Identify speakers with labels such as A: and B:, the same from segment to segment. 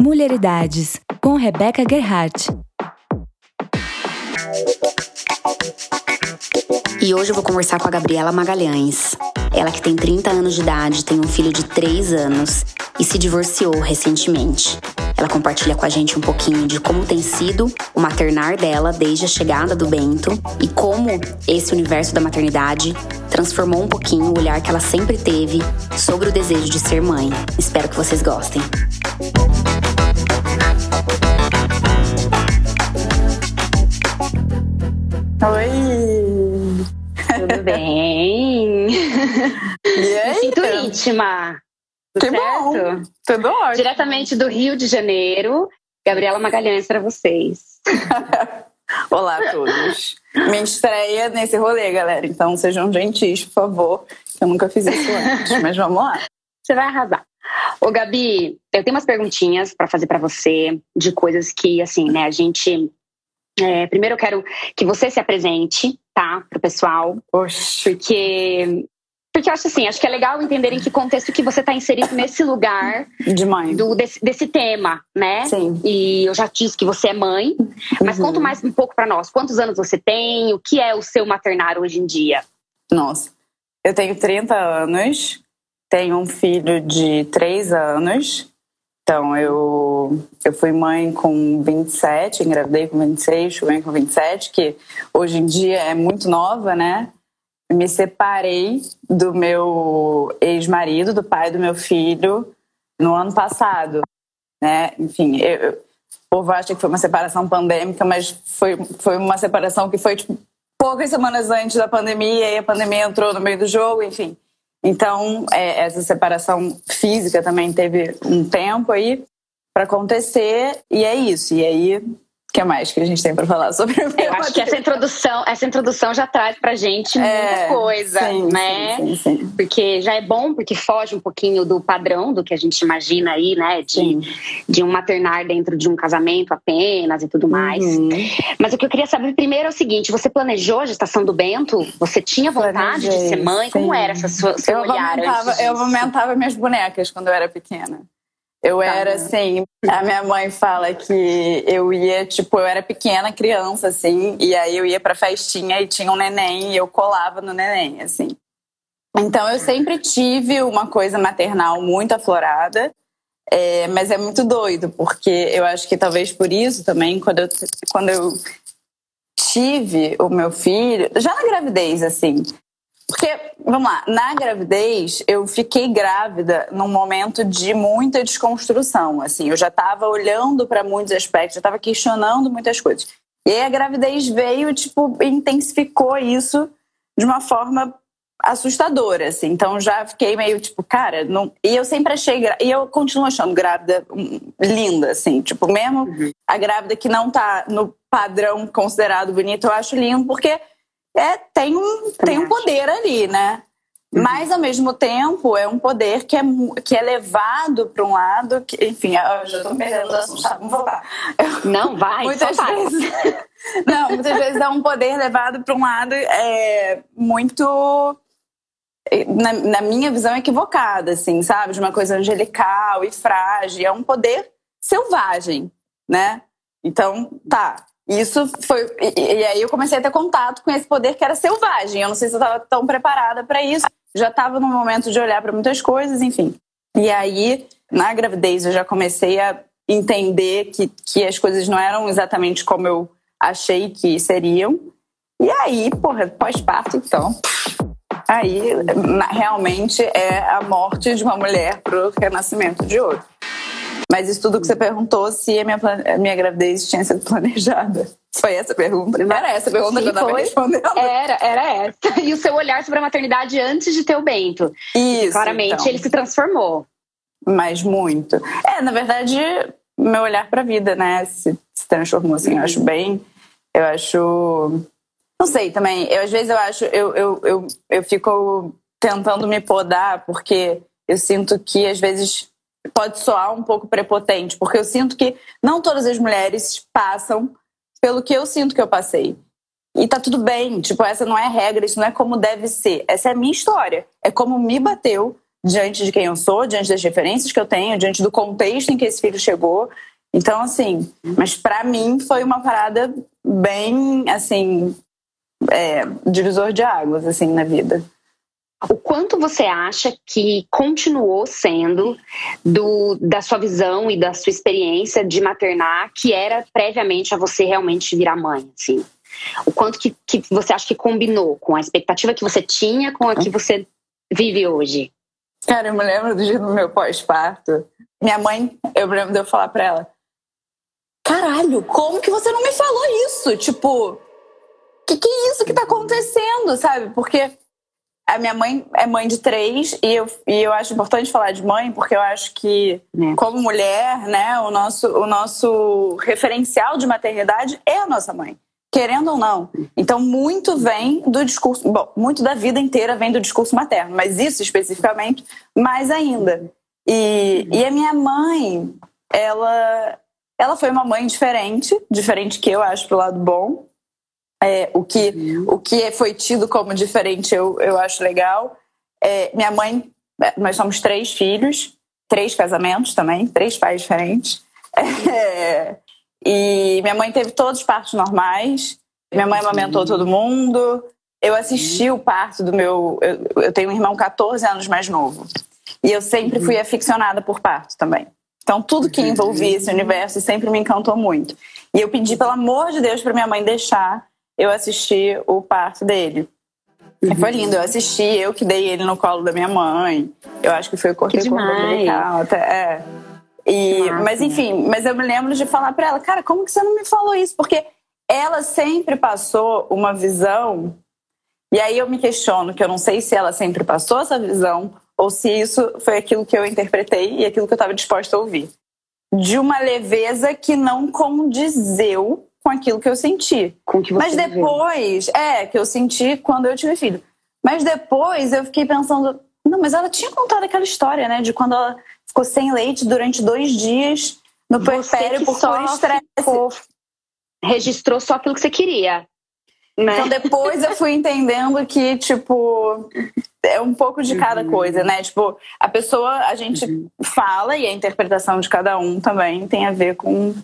A: Mulheridades, com Rebeca Gerhardt.
B: E hoje eu vou conversar com a Gabriela Magalhães. Ela que tem 30 anos de idade, tem um filho de 3 anos e se divorciou recentemente. Ela compartilha com a gente um pouquinho de como tem sido o maternar dela desde a chegada do Bento e como esse universo da maternidade transformou um pouquinho o olhar que ela sempre teve sobre o desejo de ser mãe. Espero que vocês gostem.
C: Íntima.
D: Que
C: Tudo
D: bom!
C: certo?
D: Tudo ótimo.
C: Diretamente do Rio de Janeiro, Gabriela Magalhães para vocês.
D: Olá a todos. Minha estreia nesse rolê, galera. Então sejam gentis, por favor. Eu nunca fiz isso antes, mas vamos lá.
C: Você vai arrasar. Ô, Gabi, eu tenho umas perguntinhas para fazer para você de coisas que, assim, né, a gente. é, primeiro eu quero que você se apresente, tá, pro pessoal,
D: Oxi.
C: porque. Porque eu acho assim, acho que é legal entender em que contexto que você está inserido nesse lugar
D: De mãe.
C: do, desse, desse tema, né?
D: Sim.
C: E eu já disse que você é mãe, mas
D: Uhum.
C: conta mais um pouco para nós. Quantos anos você tem? O que é o seu maternar hoje em dia?
D: Nossa. Eu tenho 30 anos, tenho um filho de 3 anos. Então, eu, eu fui mãe com 27, engravidei com 26, fui mãe com 27, que hoje em dia é muito nova, né? Me separei do meu ex-marido, do pai do meu filho, no ano passado, né? Enfim, eu, o povo acha que foi uma separação pandêmica, mas foi, foi uma separação que foi, tipo, poucas semanas antes da pandemia, e a pandemia entrou no meio do jogo, enfim. Então, é, essa separação física também teve um tempo aí para acontecer, e é isso. E aí, que mais que a gente tem para falar sobre o
C: Eu acho que essa introdução, essa introdução já traz pra gente muita
D: É,
C: coisa,
D: sim,
C: né?
D: Sim, sim, sim.
C: Porque já é bom, porque foge um pouquinho do padrão do que a gente imagina aí, né? De, de um maternar dentro de um casamento apenas e tudo mais.
D: Uhum.
C: Mas o que eu queria saber primeiro é o seguinte: você planejou a gestação do Bento? Você tinha vontade de
D: Planejei,
C: ser mãe? Como era essa sua, seu
D: Eu
C: olhar
D: amamentava,
C: antes
D: eu
C: disso?
D: amamentava minhas bonecas quando eu era pequena. Eu
C: Tá.
D: era assim, a minha mãe fala que eu ia, tipo, eu era pequena, criança, assim, e aí eu ia pra festinha e tinha um neném e eu colava no neném, assim. Então eu sempre tive uma coisa maternal muito aflorada, é, mas é muito doido, porque eu acho que talvez por isso também, quando eu, quando eu tive o meu filho, já na gravidez, assim, porque, vamos lá, na gravidez eu fiquei grávida num momento de muita desconstrução, assim, eu já estava olhando para muitos aspectos, já estava questionando muitas coisas. E aí a gravidez veio, tipo, e intensificou isso de uma forma assustadora, assim. Então já fiquei meio tipo, cara, não... e eu sempre achei gra... e eu continuo achando grávida hum, linda, assim, tipo, mesmo a grávida que não tá no padrão considerado bonito, eu acho lindo porque é tem um tem um poder ali, né? Mas ao mesmo tempo é um poder que é que é levado para um lado que, enfim, eu já tô perdendo o assunto, tá? Vamos voltar. Eu-
C: Não, vai,
D: muitas
C: vai.
D: vezes. Não, muitas vezes é um poder levado para um lado é, muito. Na, na minha visão, equivocada, assim, sabe? De uma coisa angelical e frágil. É um poder selvagem, né? Então, tá. Isso foi. E, e aí eu comecei a ter contato com esse poder que era selvagem. Eu não sei se eu estava tão preparada para isso. Já estava no momento de olhar para muitas coisas, enfim. E aí, na gravidez, eu já comecei a entender que, que as coisas não eram exatamente como eu achei que seriam. E aí, porra, pós-parto, então. Aí, realmente, é a morte de uma mulher pro renascimento de outra. Mas isso tudo que você perguntou, se a minha, plane- a minha gravidez tinha sido planejada. Foi essa a pergunta? Era essa a pergunta
C: Sim,
D: que eu tava
C: foi.
D: respondendo?
C: Era, era essa. E o seu olhar sobre a maternidade antes de ter o Bento.
D: Isso.
C: Claramente
D: então.
C: ele se transformou.
D: Mas muito. É, na verdade, meu olhar pra vida, né, se, se transformou assim. Eu acho bem. Eu acho. Não sei também. Eu, às vezes eu acho. Eu, eu, eu, eu fico tentando me podar, porque eu sinto que às vezes pode soar um pouco prepotente, porque eu sinto que não todas as mulheres passam pelo que eu sinto que eu passei. E tá tudo bem, tipo, essa não é regra, isso não é como deve ser. Essa é a minha história. É como me bateu diante de quem eu sou, diante das referências que eu tenho, diante do contexto em que esse filho chegou. Então, assim, mas para mim foi uma parada bem, assim, é, divisor de águas, assim, na vida.
C: O quanto você acha que continuou sendo do, da sua visão e da sua experiência de maternar que era previamente a você realmente virar mãe, assim? O quanto que, que você acha que combinou com a expectativa que você tinha com a que você vive hoje?
D: Cara, eu me lembro do dia do meu pós-parto. Minha mãe, eu lembro de eu falar pra ela: Caralho, como que você não me falou isso? Tipo, que que é isso que tá acontecendo, sabe? Porque a minha mãe é mãe de três e eu, e eu acho importante falar de mãe porque eu acho que, é. como mulher, né, o nosso, o nosso referencial de maternidade é a nossa mãe querendo ou não. Então, muito vem do discurso, bom, muito da vida inteira vem do discurso materno, mas isso especificamente, mais ainda. E, e a minha mãe, ela, ela foi uma mãe diferente, diferente que eu acho pro lado bom. É, o, que, o que foi tido como diferente eu, eu acho legal. É, minha mãe, é, nós somos três filhos, três casamentos também, três pais diferentes. É, e minha mãe teve todos os partos normais. Minha mãe amamentou todo mundo. Eu assisti o parto do meu. Eu, eu tenho um irmão 14 anos mais novo. E eu sempre fui aficionada por parto também. Então, tudo que envolvia esse universo sempre me encantou muito. E eu pedi, pelo amor de Deus, para minha mãe deixar eu assistir o parto dele. E foi lindo, eu assisti, eu que dei ele no colo da minha mãe. Eu acho que foi o corpo umbilical. Até, é. E, mas enfim, mas eu me lembro de falar para ela, cara, como que você não me falou isso? Porque ela sempre passou uma visão, e aí eu me questiono, que eu não sei se ela sempre passou essa visão ou se isso foi aquilo que eu interpretei e aquilo que eu estava disposta a ouvir. De uma leveza que não condizeu com aquilo que eu senti.
C: Com que você
D: Mas depois, viveu. é, que eu senti quando eu tive filho. Mas depois eu fiquei pensando, não, mas ela tinha contado aquela história, né, de quando ela ficou sem leite durante dois dias no puerpério por só estresse. Ficou,
C: registrou só aquilo que você queria.
D: Né? Então depois eu fui entendendo que, tipo, é um pouco de cada uhum. coisa, né? Tipo, a pessoa, a gente uhum. fala e a interpretação de cada um também tem a ver com.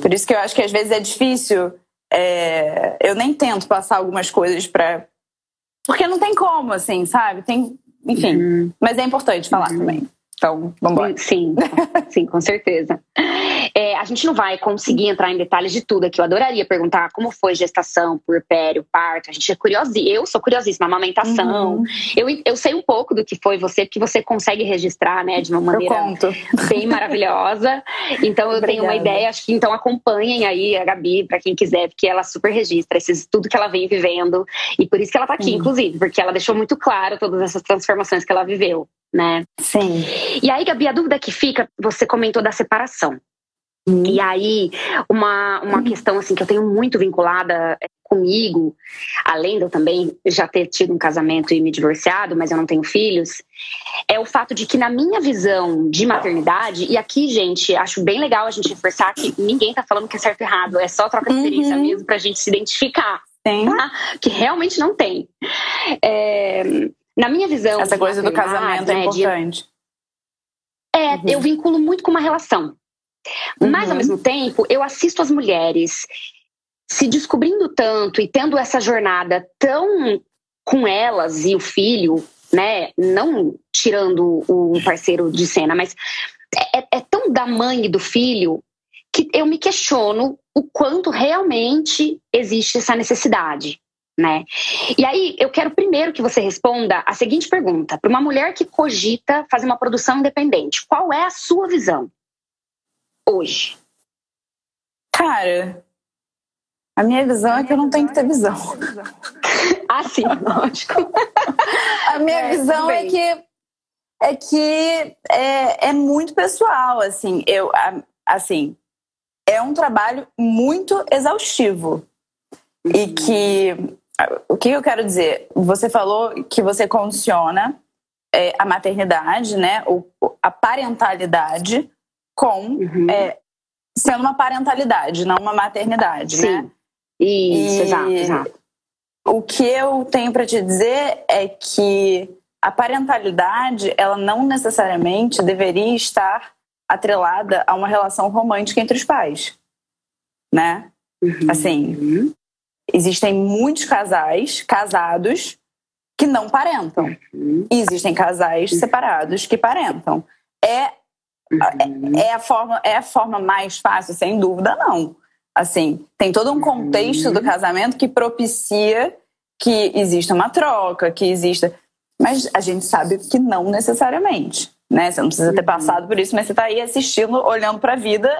D: Por isso que eu acho que às vezes é difícil. É... Eu nem tento passar algumas coisas para Porque não tem como, assim, sabe? Tem. Enfim. Uhum. Mas é importante falar uhum. também. Então, vamos embora.
C: Sim, sim, com certeza. É, a gente não vai conseguir entrar em detalhes de tudo aqui. Eu adoraria perguntar como foi gestação, puerpério, parto. A gente é curiosa. Eu sou curiosíssima, amamentação. Uhum. Eu, eu sei um pouco do que foi você, porque você consegue registrar, né, de uma maneira bem maravilhosa. Então eu tenho uma ideia, acho que então acompanhem aí a Gabi, para quem quiser, porque ela super registra esses, tudo que ela vem vivendo. E por isso que ela tá aqui, uhum. inclusive, porque ela deixou muito claro todas essas transformações que ela viveu né?
D: Sim.
C: E aí, Gabi, a dúvida que fica, você comentou da separação. E aí, uma, uma hum. questão assim que eu tenho muito vinculada é, comigo, além de eu também já ter tido um casamento e me divorciado, mas eu não tenho filhos, é o fato de que na minha visão de maternidade, e aqui, gente, acho bem legal a gente reforçar que ninguém tá falando que é certo e errado, é só troca de experiência uhum. mesmo pra gente se identificar.
D: Tem. Tá?
C: Que realmente não tem. É, na minha visão.
D: Essa coisa do casamento é né, é importante. De...
C: É, uhum. eu vinculo muito com uma relação. Uhum. Mas, ao mesmo tempo, eu assisto as mulheres se descobrindo tanto e tendo essa jornada tão com elas e o filho, né? Não tirando o parceiro de cena, mas é, é, é tão da mãe e do filho que eu me questiono o quanto realmente existe essa necessidade né? E aí eu quero primeiro que você responda a seguinte pergunta: para uma mulher que cogita fazer uma produção independente, qual é a sua visão hoje?
D: Cara, a minha visão é que eu não tenho que ter visão.
C: ah, sim, lógico.
D: a minha é, visão é que é que é, é muito pessoal, assim. Eu, assim, é um trabalho muito exaustivo e que o que eu quero dizer? Você falou que você condiciona é, a maternidade, né? O, a parentalidade com uhum. é, sendo uma parentalidade, não uma maternidade,
C: Sim.
D: né?
C: Isso, e exato, exato.
D: O que eu tenho para te dizer é que a parentalidade, ela não necessariamente deveria estar atrelada a uma relação romântica entre os pais, né? Uhum. Assim, existem muitos casais casados que não parentam. Uhum. E existem casais separados que parentam. É. é, a forma, é a forma mais fácil, sem dúvida, não. Assim, tem todo um contexto do casamento que propicia que exista uma troca, que exista. Mas a gente sabe que não necessariamente. Né? Você não precisa ter passado por isso, mas você está aí assistindo, olhando para a vida,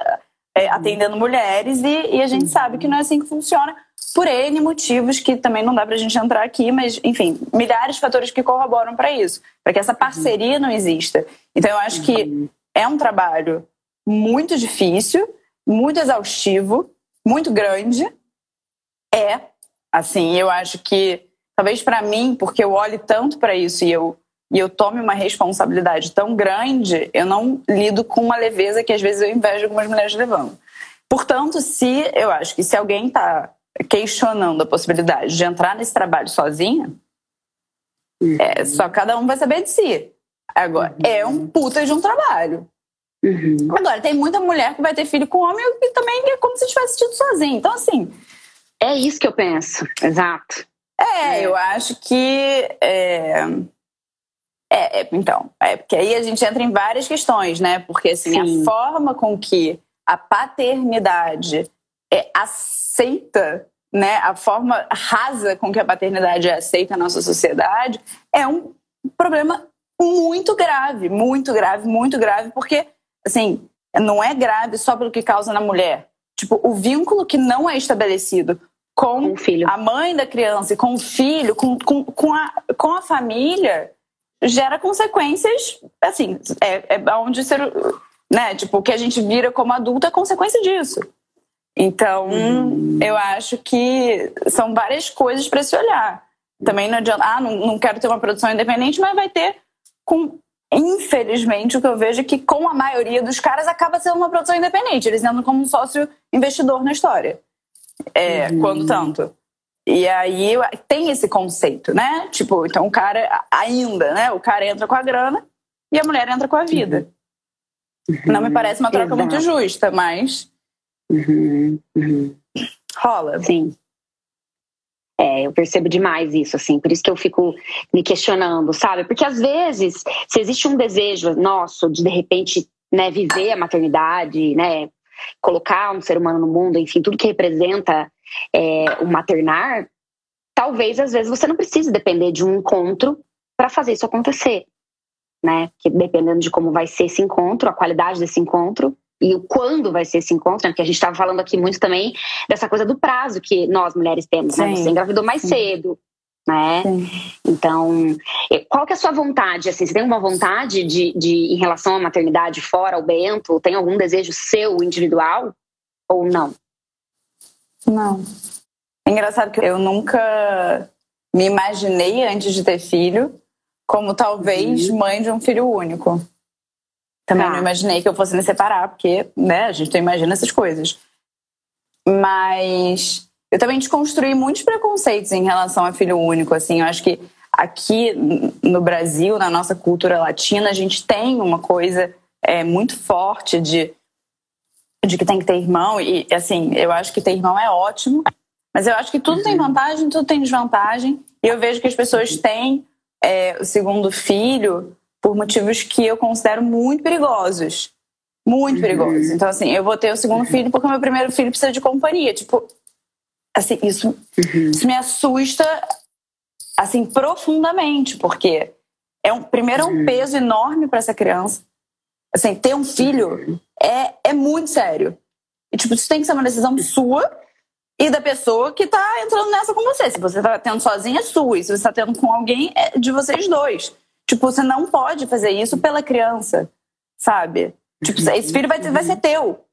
D: é, atendendo mulheres, e, e, a gente sabe que não é assim que funciona, por N motivos que também não dá para a gente entrar aqui, mas, enfim, milhares de fatores que corroboram para isso, para que essa parceria não exista. Então, eu acho que é um trabalho muito difícil, muito exaustivo, muito grande. É, assim, eu acho que, talvez para mim, porque eu olho tanto para isso e eu e eu tome uma responsabilidade tão grande, eu não lido com uma leveza que às vezes eu invejo algumas mulheres levando. Portanto, se eu acho que se alguém está questionando a possibilidade de entrar nesse trabalho sozinha, uhum. é, só cada um vai saber de si. Agora, uhum. é um puta de um trabalho. Uhum. Agora, tem muita mulher que vai ter filho com homem e também é como se tivesse tido sozinha. Então, assim.
C: É isso que eu penso, exato.
D: É, é. eu acho que. É é, é, então, é porque aí a gente entra em várias questões, né? Porque assim, Sim. a forma com que a paternidade é aceita, né? A forma rasa com que a paternidade é aceita na nossa sociedade é um problema muito grave, muito grave, muito grave, porque assim, não é grave só pelo que causa na mulher. Tipo, o vínculo que não é estabelecido com, com a mãe da criança e com o filho, com, com, com, a, com a família, gera consequências, assim, é, é onde ser, né, tipo, o que a gente vira como adulto é consequência disso. Então, uhum. eu acho que são várias coisas para se olhar. Também não adianta, ah, não, não quero ter uma produção independente, mas vai ter com infelizmente, o que eu vejo é que com a maioria dos caras acaba sendo uma produção independente. Eles entram como um sócio investidor na história. É, uhum. Quando tanto. E aí tem esse conceito, né? Tipo, então o cara ainda, né? O cara entra com a grana e a mulher entra com a vida. Uhum. Não me parece uma troca Exato. muito justa, mas.
C: Uhum. Uhum.
D: Rola.
C: Sim. É, eu percebo demais isso, assim, por isso que eu fico me questionando, sabe? Porque às vezes, se existe um desejo nosso de de repente né, viver a maternidade, né, colocar um ser humano no mundo, enfim, tudo que representa é, o maternar, talvez às vezes você não precise depender de um encontro para fazer isso acontecer, né? Que dependendo de como vai ser esse encontro, a qualidade desse encontro e o quando vai ser esse encontro, né? porque a gente estava falando aqui muito também dessa coisa do prazo que nós mulheres temos, né? Você engravidou mais Sim. cedo, né? Sim. Então, qual que é a sua vontade? Assim, você tem uma vontade de, de, em relação à maternidade fora o Bento? Tem algum desejo seu individual ou não?
D: Não. É engraçado que eu nunca me imaginei antes de ter filho como talvez uhum. mãe de um filho único. Também tá. não imaginei que eu fosse me separar, porque, né, a gente não imagina essas coisas. Mas eu também desconstruí muitos preconceitos em relação a filho único, assim. Eu acho que aqui no Brasil, na nossa cultura latina, a gente tem uma coisa é, muito forte de de que tem que ter irmão, e assim, eu acho que ter irmão é ótimo, mas eu acho que tudo tem uhum. vantagem, tudo tem desvantagem, e eu vejo que as pessoas têm é, o segundo filho por motivos que eu considero muito perigosos. Muito uhum. perigosos. Então, assim, eu vou ter o segundo filho porque o meu primeiro filho precisa de companhia. Tipo, assim, isso, uhum. isso me assusta, assim, profundamente, porque é um, primeiro é um peso enorme para essa criança. Assim, ter um filho é, é muito sério. E, tipo, isso tem que ser uma decisão sua e da pessoa que tá entrando nessa com você. Se você tá tendo sozinha, é sua. E se você tá tendo com alguém, é de vocês dois. Tipo, você não pode fazer isso pela criança, sabe? Tipo, esse filho vai, vai ser teu.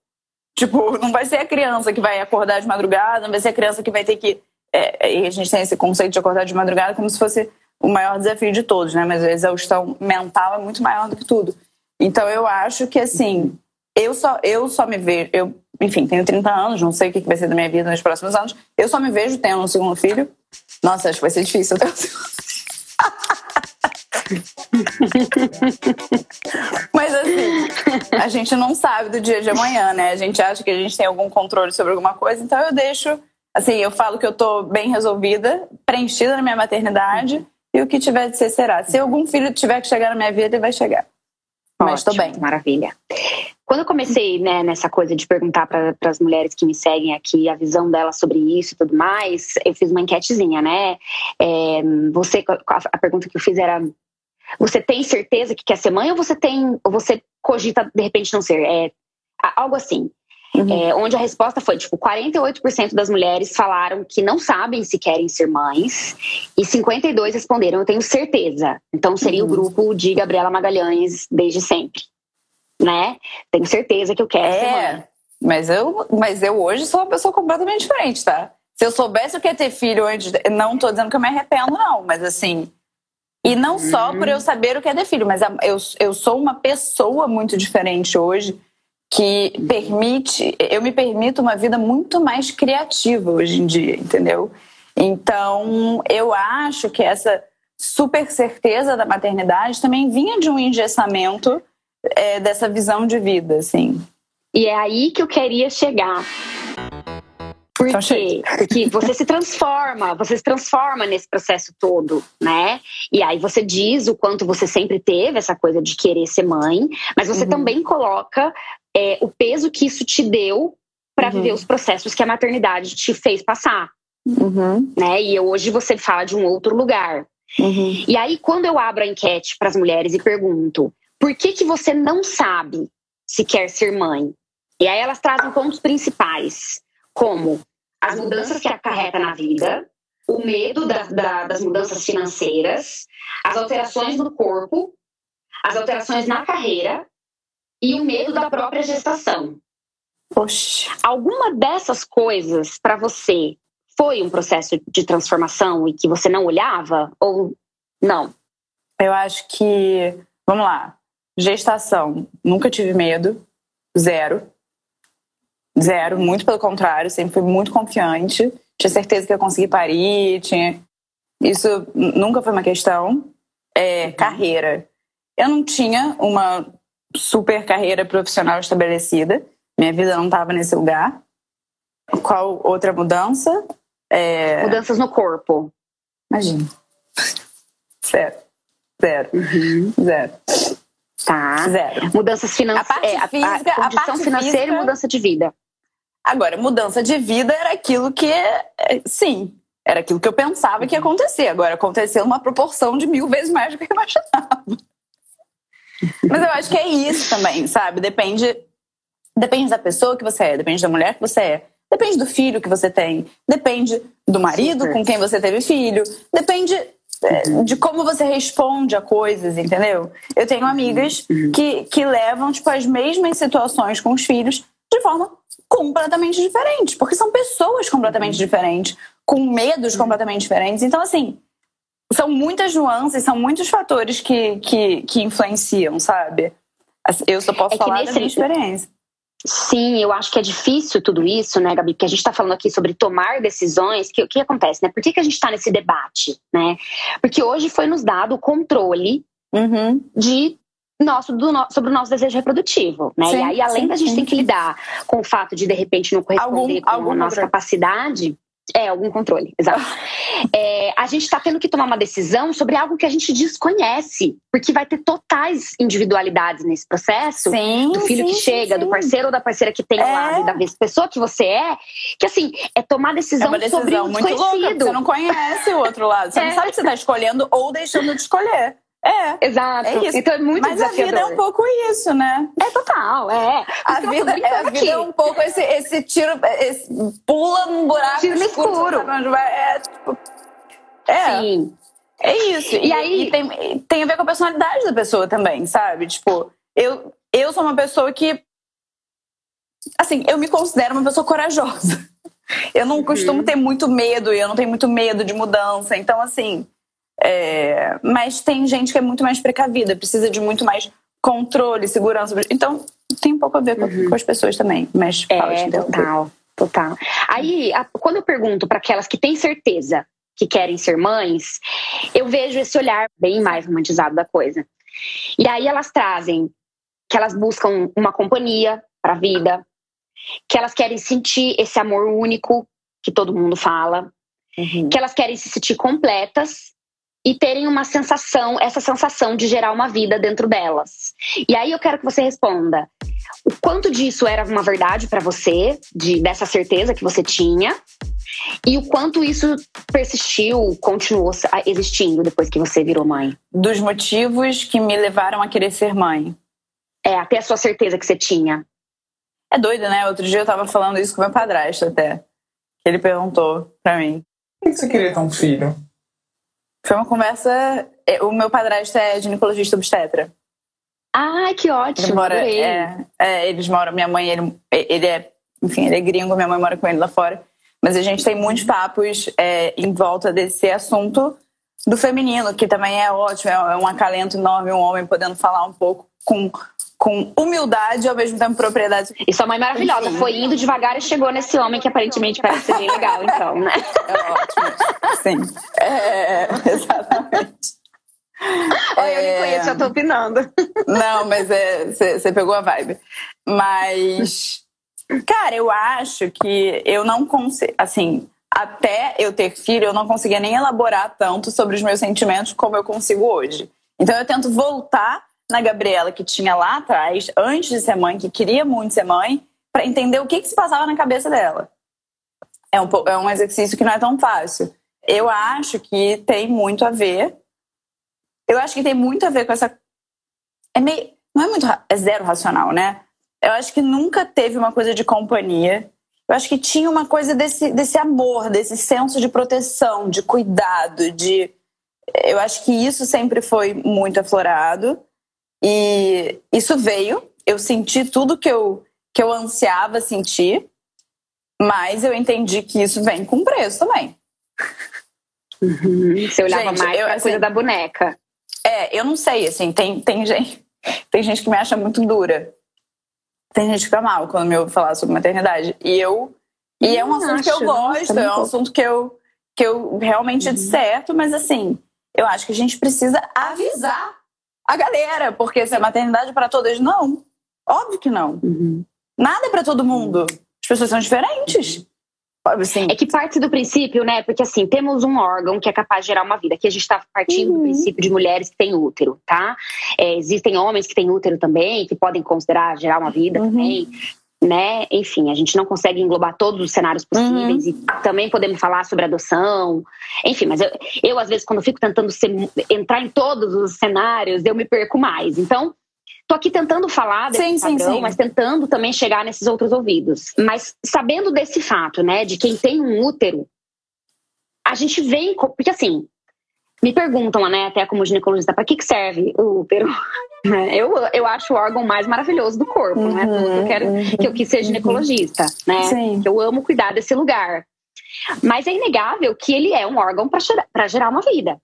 D: Tipo, não vai ser a criança que vai acordar de madrugada, não vai ser a criança que vai ter que. É, e a gente tem esse conceito de acordar de madrugada como se fosse o maior desafio de todos, né? Mas a exaustão mental é muito maior do que tudo. Então eu acho que assim, eu só, eu só me vejo, eu, enfim, tenho 30 anos, não sei o que vai ser da minha vida nos próximos anos. Eu só me vejo tendo um segundo filho. Nossa, acho que vai ser difícil ter um segundo Mas assim, a gente não sabe do dia de amanhã, né? A gente acha que a gente tem algum controle sobre alguma coisa, então eu deixo. Assim, eu falo que eu tô bem resolvida, preenchida na minha maternidade, e o que tiver de ser será. Se algum filho tiver que chegar na minha vida, ele vai chegar. Mas estou bem.
C: Maravilha. Quando eu comecei né, nessa coisa de perguntar para as mulheres que me seguem aqui a visão delas sobre isso e tudo mais, eu fiz uma enquetezinha, né? É, você, a pergunta que eu fiz era: você tem certeza que quer ser mãe ou você tem, ou você cogita de repente não ser? É algo assim. Uhum. É, onde a resposta foi tipo 48% das mulheres falaram que não sabem se querem ser mães e 52 responderam eu tenho certeza. Então seria uhum. o grupo de Gabriela Magalhães desde sempre, né? Tenho certeza que eu quero é, ser mãe.
D: Mas eu, mas eu hoje sou uma pessoa completamente diferente, tá? Se eu soubesse o que é ter filho antes, não tô dizendo que eu me arrependo não, mas assim, e não uhum. só por eu saber o que é ter filho, mas eu, eu sou uma pessoa muito diferente hoje que permite, eu me permito uma vida muito mais criativa hoje em dia, entendeu? Então, eu acho que essa super certeza da maternidade também vinha de um engessamento é, dessa visão de vida, assim.
C: E é aí que eu queria chegar. Por então, quê? Porque você se transforma, você se transforma nesse processo todo, né? E aí você diz o quanto você sempre teve essa coisa de querer ser mãe, mas você uhum. também coloca é, o peso que isso te deu para uhum. viver os processos que a maternidade te fez passar. Uhum. Né? E hoje você fala de um outro lugar. Uhum. E aí, quando eu abro a enquete para as mulheres e pergunto por que, que você não sabe se quer ser mãe? E aí elas trazem pontos principais, como as mudanças que acarreta na vida, o medo da, da, das mudanças financeiras, as alterações no corpo, as alterações na carreira e o medo da própria gestação.
D: Poxa.
C: Alguma dessas coisas para você foi um processo de transformação e que você não olhava ou não?
D: Eu acho que, vamos lá, gestação, nunca tive medo, zero. Zero, muito pelo contrário, sempre fui muito confiante, tinha certeza que ia conseguir parir, tinha... isso nunca foi uma questão. É, carreira. Eu não tinha uma super carreira profissional estabelecida. Minha vida não estava nesse lugar. Qual outra mudança?
C: É... Mudanças no corpo.
D: Imagina. Zero. Zero.
C: Uhum.
D: Zero.
C: Tá.
D: Zero.
C: Mudanças financeiras. É, a,
D: física,
C: a condição
D: a
C: financeira física... e mudança de vida.
D: Agora, mudança de vida era aquilo que, sim, era aquilo que eu pensava que ia acontecer. Agora, aconteceu uma proporção de mil vezes mais do que eu imaginava. Mas eu acho que é isso também, sabe? Depende, depende da pessoa que você é, depende da mulher que você é, depende do filho que você tem, depende do marido Super. com quem você teve filho, depende é, de como você responde a coisas, entendeu? Eu tenho amigas uhum. que, que levam tipo, as mesmas situações com os filhos de forma completamente diferente, porque são pessoas completamente uhum. diferentes, com medos uhum. completamente diferentes. Então, assim, são muitas nuances, são muitos fatores que, que, que influenciam, sabe? Eu só posso é falar nesse... da minha experiência.
C: Sim, eu acho que é difícil tudo isso, né, Gabi? Porque a gente está falando aqui sobre tomar decisões. Que, o que acontece, né? Por que, que a gente está nesse debate, né? Porque hoje foi nos dado o controle uhum. de nosso, do, sobre o nosso desejo reprodutivo, né? Sim, e aí, além sim, da gente sim. ter que lidar com o fato de, de repente, não corresponder algum, com a nossa capacidade, é, algum controle, exato. É, a gente está tendo que tomar uma decisão sobre algo que a gente desconhece, porque vai ter totais individualidades nesse processo.
D: Sim,
C: do filho
D: sim,
C: que chega,
D: sim.
C: do parceiro ou da parceira que tem é. e da pessoa que você é, que assim, é tomar decisão, é
D: uma decisão
C: sobre o
D: muito louca, você não conhece o outro lado. Você é. não sabe se você está escolhendo ou deixando de escolher. É.
C: Exato. É isso. Então é muito
D: Mas
C: desafiador.
D: a vida é um pouco isso, né?
C: É total, é.
D: A vida, é, a vida é um pouco esse, esse tiro, esse pula num buraco
C: tiro escuro. escuro.
D: É, tipo, é.
C: Sim.
D: É isso. E, e aí e tem, tem a ver com a personalidade da pessoa também, sabe? Tipo, eu, eu sou uma pessoa que. Assim, eu me considero uma pessoa corajosa. Eu não costumo uhum. ter muito medo, eu não tenho muito medo de mudança. Então, assim, é, mas tem gente que é muito mais precavida, precisa de muito mais controle, segurança. Então, tem um pouco a ver com, uhum. com as pessoas também. Mas
C: é, total, total. Aí, a, quando eu pergunto para aquelas que têm certeza que querem ser mães, eu vejo esse olhar bem mais romantizado da coisa. E aí elas trazem que elas buscam uma companhia para a vida, que elas querem sentir esse amor único que todo mundo fala, uhum. que elas querem se sentir completas e terem uma sensação, essa sensação de gerar uma vida dentro delas. E aí eu quero que você responda: o quanto disso era uma verdade para você, de dessa certeza que você tinha, e o quanto isso persistiu, continuou existindo depois que você virou mãe?
D: Dos motivos que me levaram a querer ser mãe.
C: É, até a sua certeza que você tinha.
D: É doido, né? Outro dia eu tava falando isso com meu padrasto até. Ele perguntou pra mim.
E: Por que você queria ter um filho?
D: Foi uma conversa. É, o meu padrasto é ginecologista obstetra.
C: Ah, que ótimo!
D: Ele mora, é, é, eles moram. Minha mãe, ele, ele é. Enfim, ele é gringo, minha mãe mora com ele lá fora. Mas a gente tem muitos papos é, em volta desse assunto do feminino, que também é ótimo, é um acalento enorme um homem podendo falar um pouco com com humildade e ao mesmo tempo propriedade.
C: E sua mãe maravilhosa, Enfim. foi indo devagar e chegou nesse homem que aparentemente parece ser bem legal, então, né?
D: É ótimo. Sim. É, exatamente.
C: Olha, eu nem conheço, eu tô opinando.
D: Não, mas você é, pegou a vibe. Mas, cara, eu acho que eu não consigo. Assim, até eu ter filho, eu não conseguia nem elaborar tanto sobre os meus sentimentos como eu consigo hoje. Então eu tento voltar na Gabriela que tinha lá atrás, antes de ser mãe, que queria muito ser mãe, para entender o que, que se passava na cabeça dela. É um, é um exercício que não é tão fácil. Eu acho que tem muito a ver. Eu acho que tem muito a ver com essa. É meio. Não é muito. É zero racional, né? Eu acho que nunca teve uma coisa de companhia. Eu acho que tinha uma coisa desse, desse amor, desse senso de proteção, de cuidado, de. Eu acho que isso sempre foi muito aflorado. E isso veio, eu senti tudo que eu, que eu ansiava sentir, mas eu entendi que isso vem com preço também.
C: Uhum. Você olhava gente, mais eu, assim, coisa da boneca.
D: É, eu não sei, assim, tem, tem, gente, tem gente que me acha muito dura. Tem gente que fica mal quando me ouve falar sobre maternidade. E eu. E é um assunto acho, que eu gosto, é um assunto que eu, que eu realmente uhum. certo, mas assim, eu acho que a gente precisa avisar a galera, porque se é maternidade para todas, não. Óbvio que não. Uhum. Nada é para todo mundo. As pessoas são diferentes.
C: Assim. É que parte do princípio, né? Porque assim, temos um órgão que é capaz de gerar uma vida. Aqui a gente está partindo uhum. do princípio de mulheres que têm útero, tá? É, existem homens que têm útero também, que podem considerar gerar uma vida uhum. também né? Enfim, a gente não consegue englobar todos os cenários possíveis uhum. e também podemos falar sobre adoção. Enfim, mas eu, eu às vezes, quando fico tentando ser, entrar em todos os cenários, eu me perco mais. Então, tô aqui tentando falar desse sim, padrão, sim, sim. mas tentando também chegar nesses outros ouvidos. Mas sabendo desse fato, né, de quem tem um útero, a gente vem. Porque assim, me perguntam, né, até como ginecologista, para que, que serve o útero? Eu, eu acho o órgão mais maravilhoso do corpo, uhum, né? Eu quero uhum, que eu quis ser ginecologista, né? Sim. Eu amo cuidar desse lugar. Mas é inegável que ele é um órgão para gerar uma vida.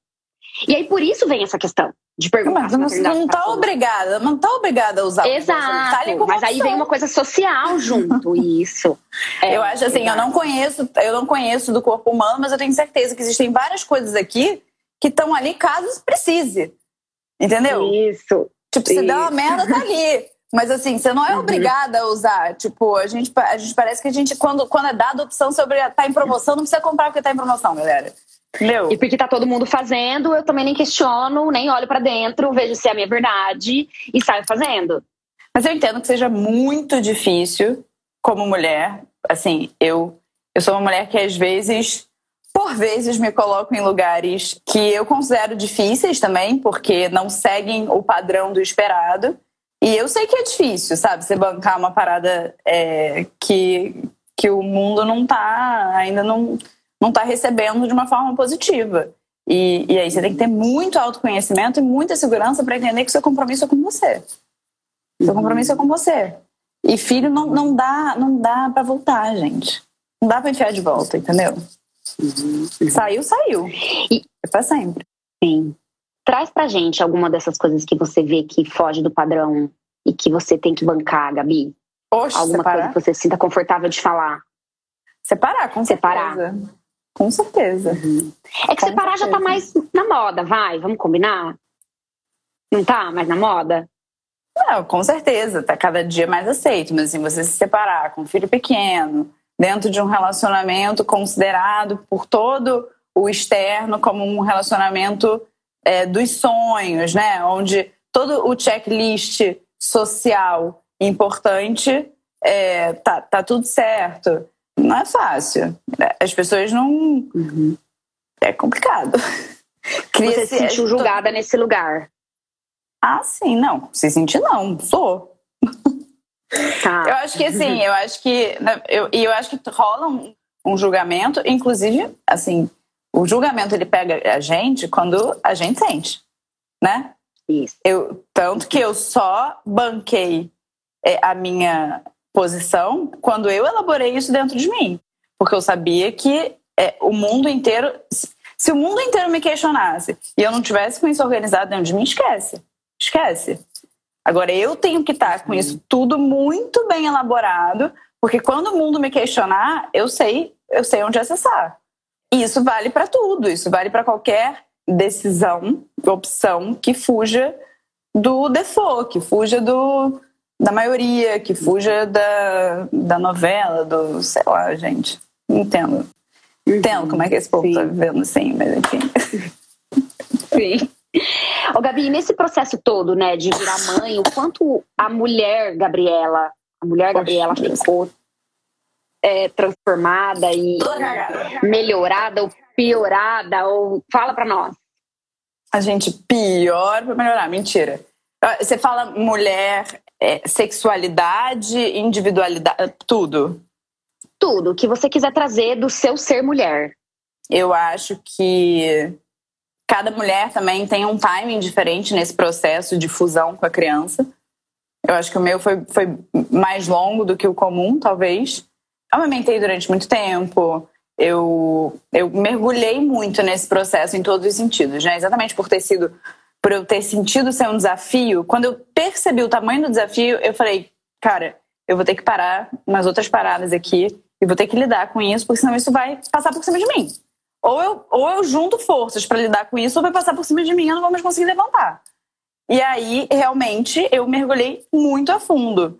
C: E aí por isso vem essa questão de perguntar.
D: Mas você não está obrigada, não está obrigada a usar.
C: Exato. Tá mas aí vem uma coisa social junto, isso.
D: É, eu acho assim, exato. eu não conheço, eu não conheço do corpo humano, mas eu tenho certeza que existem várias coisas aqui que estão ali caso precise. Entendeu?
C: Isso.
D: Tipo, se der uma merda, tá ali. Mas assim, você não é uhum. obrigada a usar. Tipo, a gente, a gente parece que a gente, quando, quando é dada a opção sobre tá em promoção, não precisa comprar porque tá em promoção, galera.
C: Entendeu? E porque tá todo mundo fazendo, eu também nem questiono, nem olho para dentro, vejo se é a minha verdade e saio fazendo.
D: Mas eu entendo que seja muito difícil como mulher. Assim, eu, eu sou uma mulher que às vezes por vezes me coloco em lugares que eu considero difíceis também, porque não seguem o padrão do esperado. E eu sei que é difícil, sabe? Você bancar uma parada é, que, que o mundo não tá, ainda não, não tá recebendo de uma forma positiva. E, e aí você tem que ter muito autoconhecimento e muita segurança para entender que seu compromisso é com você. Seu compromisso é com você. E filho não, não dá, não dá para voltar, gente. Não dá para enfiar de volta, entendeu? Uhum. Saiu, saiu. E é pra sempre.
C: Sim. Traz pra gente alguma dessas coisas que você vê que foge do padrão e que você tem que bancar, Gabi.
D: Oxe,
C: alguma
D: separar?
C: coisa que você se sinta confortável de falar.
D: Separar, com
C: Separar.
D: Certeza. Com certeza.
C: É que
D: Com
C: separar já tá
D: certeza.
C: mais na moda, vai, vamos combinar? Não tá mais na moda?
D: Não, com certeza, tá cada dia mais aceito, mas assim, você se separar com um filho pequeno, dentro de um relacionamento considerado por todo o externo como um relacionamento é, dos sonhos, né? Onde todo o checklist social importante é, tá, tá tudo certo. Não é fácil. As pessoas não. É complicado. Cria
C: Você se sentiu julgada nesse lugar.
D: Ah, sim, não. Se sentir, não. Sou.
C: Tá.
D: Eu acho que assim, eu acho que. né, Eu, e eu acho que rola um, um julgamento, inclusive, assim, o julgamento ele pega a gente quando a gente sente, né?
C: Isso.
D: Eu, tanto que eu só banquei é, a minha posição quando eu elaborei isso dentro de mim. Porque eu sabia que é, o mundo inteiro. Se, se o mundo inteiro me questionasse e eu não tivesse com isso organizado dentro de mim, esquece. Esquece. Agora eu tenho que estar com isso tudo muito bem elaborado, porque quando o mundo me questionar, eu sei, eu sei onde acessar. E isso vale para tudo, isso vale para qualquer decisão, opção que fuja do default, que fuja do, da maioria, que fuja da, da novela, do sei lá, gente. Entendo. Entendo como é que esse povo
C: Sim.
D: tá vivendo assim, mas enfim.
C: Sim. Ô, Gabi, nesse processo todo, né, de virar mãe, o quanto a mulher Gabriela, a mulher
D: Poxa,
C: Gabriela
D: Deus.
C: ficou é, transformada e melhorada ou piorada? Ou fala pra nós.
D: A gente pior pra melhorar, mentira. Ah, Você fala mulher, é, sexualidade, individualidade, tudo.
C: Tudo que você quiser trazer do seu ser mulher.
D: Eu acho que cada mulher também tem um timing diferente nesse processo de fusão com a criança. Eu acho que o meu foi, foi mais longo do que o comum, talvez. Eu amamentei durante muito tempo. Eu, eu mergulhei muito nesse processo em todos os sentidos, né? Exatamente por ter sido, por eu ter sentido ser um desafio. Quando eu percebi o tamanho do desafio, eu falei, cara, eu vou ter que parar umas outras paradas aqui e vou ter que lidar com isso, porque senão isso vai passar por cima de mim. Ou eu, ou eu junto forças para lidar com isso, ou vai passar por cima de mim eu não vou mais conseguir levantar. E aí, realmente, eu mergulhei muito a fundo.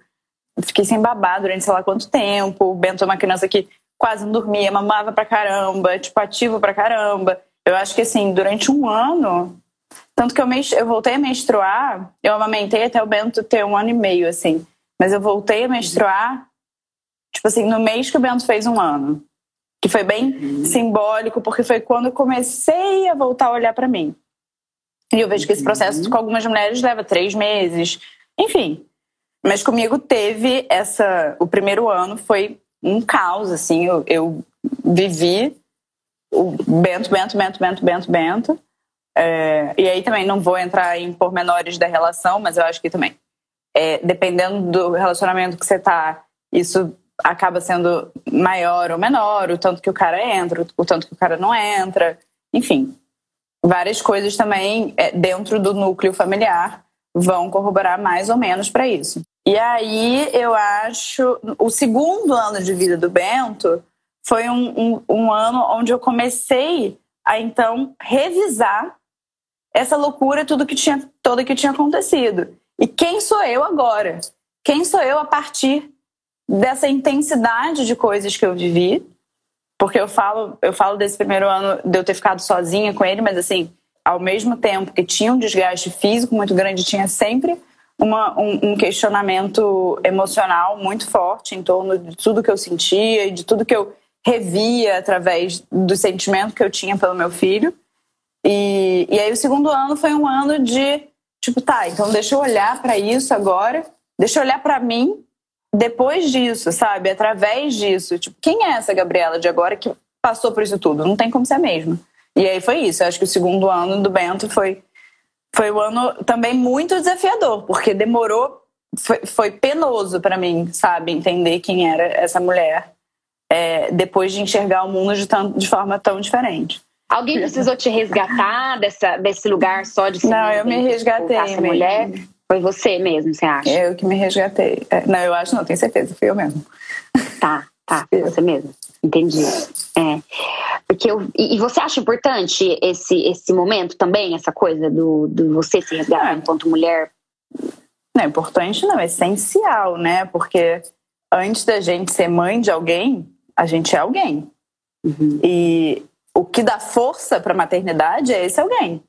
D: Fiquei sem babar durante sei lá quanto tempo. O Bento é uma criança que quase não dormia, mamava pra caramba, tipo, ativo pra caramba. Eu acho que, assim, durante um ano, tanto que eu, eu voltei a menstruar, eu amamentei até o Bento ter um ano e meio, assim. Mas eu voltei a menstruar, tipo assim, no mês que o Bento fez um ano. Que foi bem simbólico, porque foi quando eu comecei a voltar a olhar pra mim. E eu vejo que esse processo com algumas mulheres leva três meses, enfim. Mas comigo teve essa. O primeiro ano foi um caos, assim. Eu, eu vivi o Bento, Bento, Bento, Bento, Bento, Bento. É, e aí também não vou entrar em pormenores da relação, mas eu acho que também, é, dependendo do relacionamento que você tá, isso acaba sendo maior ou menor, o tanto que o cara entra, o tanto que o cara não entra, enfim. Várias coisas também é, dentro do núcleo familiar vão corroborar mais ou menos para isso. E aí eu acho o segundo ano de vida do Bento foi um, um, um ano onde eu comecei a então revisar essa loucura tudo que tinha toda que tinha acontecido e quem sou eu agora quem sou eu a partir dessa intensidade de coisas que eu vivi porque eu falo eu falo desse primeiro ano de eu ter ficado sozinha com ele mas assim ao mesmo tempo que tinha um desgaste físico muito grande tinha sempre uma, um, um questionamento emocional muito forte em torno de tudo que eu sentia e de tudo que eu revia através do sentimento que eu tinha pelo meu filho. E, e aí o segundo ano foi um ano de tipo, tá, então deixa eu olhar para isso agora, deixa eu olhar para mim depois disso, sabe? Através disso. Tipo, quem é essa Gabriela de agora que passou por isso tudo? Não tem como ser a mesma. E aí foi isso. Eu acho que o segundo ano do Bento foi foi um ano também muito desafiador, porque demorou, foi, foi penoso para mim, sabe, entender quem era essa mulher é, depois de enxergar o mundo de, tão, de forma tão diferente.
C: Alguém precisou te resgatar dessa, desse lugar só de ser
D: Não, eu me resgatei
C: essa
D: mesmo.
C: mulher? Foi você mesmo, você acha?
D: Eu que me resgatei. É, não, eu acho não, tenho certeza, fui eu mesmo.
C: Tá, tá, você mesmo. Entendi. É. Porque eu, e você acha importante esse, esse momento também, essa coisa do, do você se resgatar é. enquanto mulher?
D: Não é importante, não, é essencial, né? Porque antes da gente ser mãe de alguém, a gente é alguém. Uhum. E o que dá força para a maternidade é esse alguém.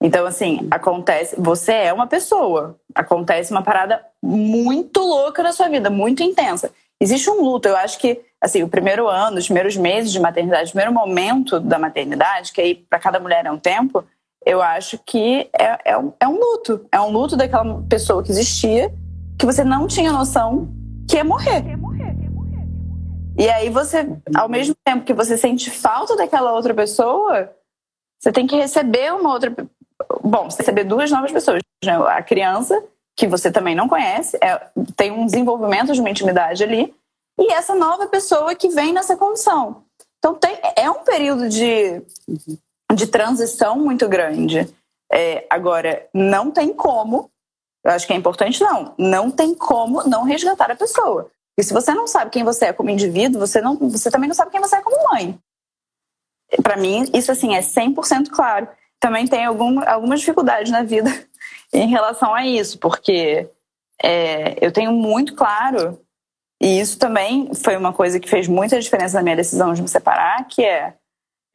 D: Então, assim, acontece. Você é uma pessoa. Acontece uma parada muito louca na sua vida, muito intensa. Existe um luto. Eu acho que, assim, o primeiro ano, os primeiros meses de maternidade, o primeiro momento da maternidade, que aí para cada mulher é um tempo, eu acho que é, é, um, é um luto. É um luto daquela pessoa que existia, que você não tinha noção que ia morrer. E aí você, ao mesmo tempo que você sente falta daquela outra pessoa, você tem que receber uma outra bom, você receber duas novas pessoas. Né? A criança, que você também não conhece, é, tem um desenvolvimento de uma intimidade ali, e essa nova pessoa que vem nessa condição. Então, tem, é um período de, de transição muito grande. É, agora, não tem como, eu acho que é importante, não, não tem como não resgatar a pessoa. E se você não sabe quem você é como indivíduo, você, não, você também não sabe quem você é como mãe. Para mim, isso assim é 100% claro também tem algum, algumas dificuldades na vida em relação a isso, porque é, eu tenho muito claro, e isso também foi uma coisa que fez muita diferença na minha decisão de me separar, que é,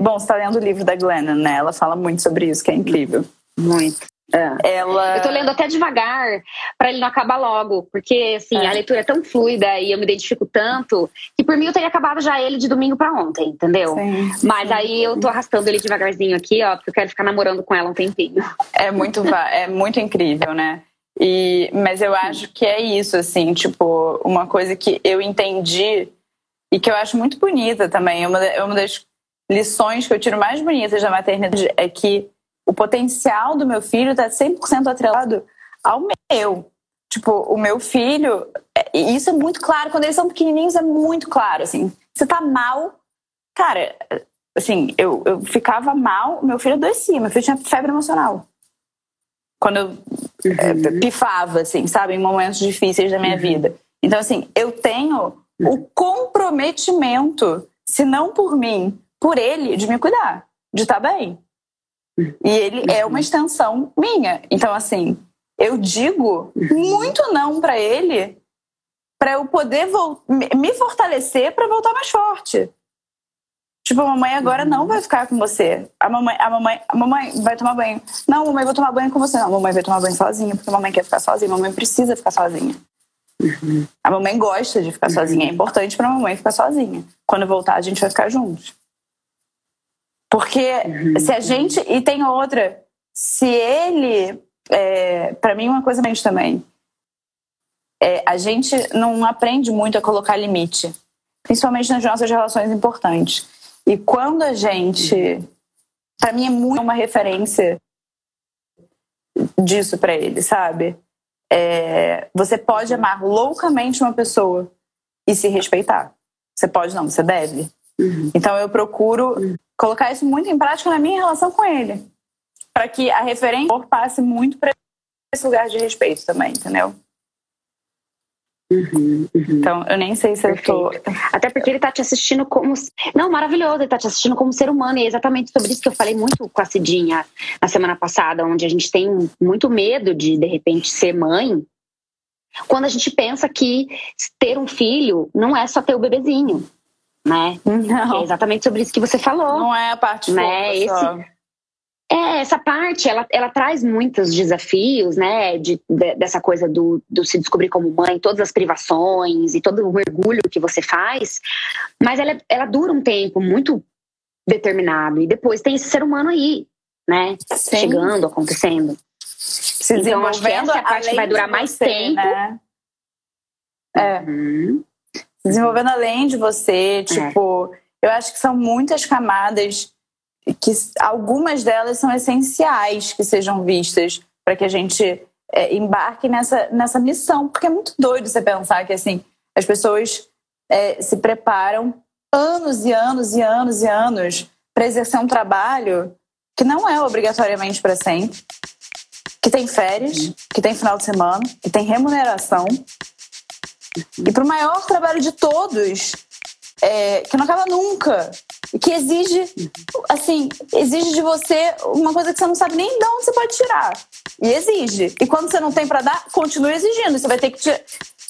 D: bom, você está lendo o livro da Glennon, né? Ela fala muito sobre isso, que é incrível.
C: Muito. É. Ela... Eu tô lendo até devagar para ele não acabar logo, porque assim, é. a leitura é tão fluida e eu me identifico tanto que por mim eu teria acabado já ele de domingo para ontem, entendeu? Sim, Mas sim. aí eu tô arrastando ele devagarzinho aqui, ó, porque eu quero ficar namorando com ela um tempinho.
D: É muito, é muito incrível, né? E, mas eu acho que é isso, assim, tipo, uma coisa que eu entendi e que eu acho muito bonita também. Uma, uma das lições que eu tiro mais bonitas da maternidade é que o potencial do meu filho está 100% atrelado ao meu. Tipo, o meu filho, e isso é muito claro, quando eles são pequenininhos é muito claro, assim. Você tá mal, cara, assim, eu, eu ficava mal, meu filho adoecia, meu filho tinha febre emocional. Quando eu é, uhum. é, pifava, assim, sabe, em momentos difíceis da minha uhum. vida. Então, assim, eu tenho o comprometimento, se não por mim, por ele, de me cuidar, de estar tá bem. E ele é uma extensão minha. Então, assim, eu digo muito não para ele para eu poder me fortalecer para voltar mais forte. Tipo, a mamãe agora não vai ficar com você. A mamãe, a mamãe, a mamãe vai tomar banho. Não, a mamãe vai tomar banho com você. Não, a mamãe vai tomar banho sozinha, porque a mamãe quer ficar sozinha. A mamãe precisa ficar sozinha. A mamãe gosta de ficar sozinha. É importante para a mamãe ficar sozinha. Quando voltar, a gente vai ficar juntos. Porque uhum. se a gente. E tem outra. Se ele. É, para mim, uma coisa mente também. É, a gente não aprende muito a colocar limite, principalmente nas nossas relações importantes. E quando a gente. Para mim, é muito uma referência disso para ele, sabe? É, você pode amar loucamente uma pessoa e se respeitar. Você pode, não, você deve. Uhum. Então eu procuro uhum colocar isso muito em prática na minha relação com ele. Para que a referência passe muito para esse lugar de respeito também, entendeu?
C: Uhum, uhum.
D: Então, eu nem sei se Perfeito. eu tô.
C: Até porque ele tá te assistindo como. Não, maravilhoso, ele tá te assistindo como ser humano. E é exatamente sobre isso que eu falei muito com a Cidinha na semana passada, onde a gente tem muito medo de, de repente, ser mãe. Quando a gente pensa que ter um filho não é só ter o bebezinho né? Não. É exatamente sobre isso que você falou.
D: Não é a parte né? Esse,
C: é, essa parte, ela, ela traz muitos desafios, né? De, de, dessa coisa do, do se descobrir como mãe, todas as privações e todo o mergulho que você faz. Mas ela, ela dura um tempo muito determinado. E depois tem esse ser humano aí, né? Sim. Chegando, acontecendo. Se então, acho que essa parte vai durar mais você, tempo. Né?
D: É. Uhum desenvolvendo além de você, é. tipo, é. eu acho que são muitas camadas que algumas delas são essenciais que sejam vistas para que a gente é, embarque nessa, nessa missão, porque é muito doido você pensar que assim as pessoas é, se preparam anos e anos e anos e anos para exercer um trabalho que não é obrigatoriamente para sempre, que tem férias, que tem final de semana, que tem remuneração, e para o maior trabalho de todos, é, que não acaba nunca, que exige, assim, exige de você uma coisa que você não sabe nem de onde você pode tirar. E exige. E quando você não tem para dar, continua exigindo. Você vai ter que tirar.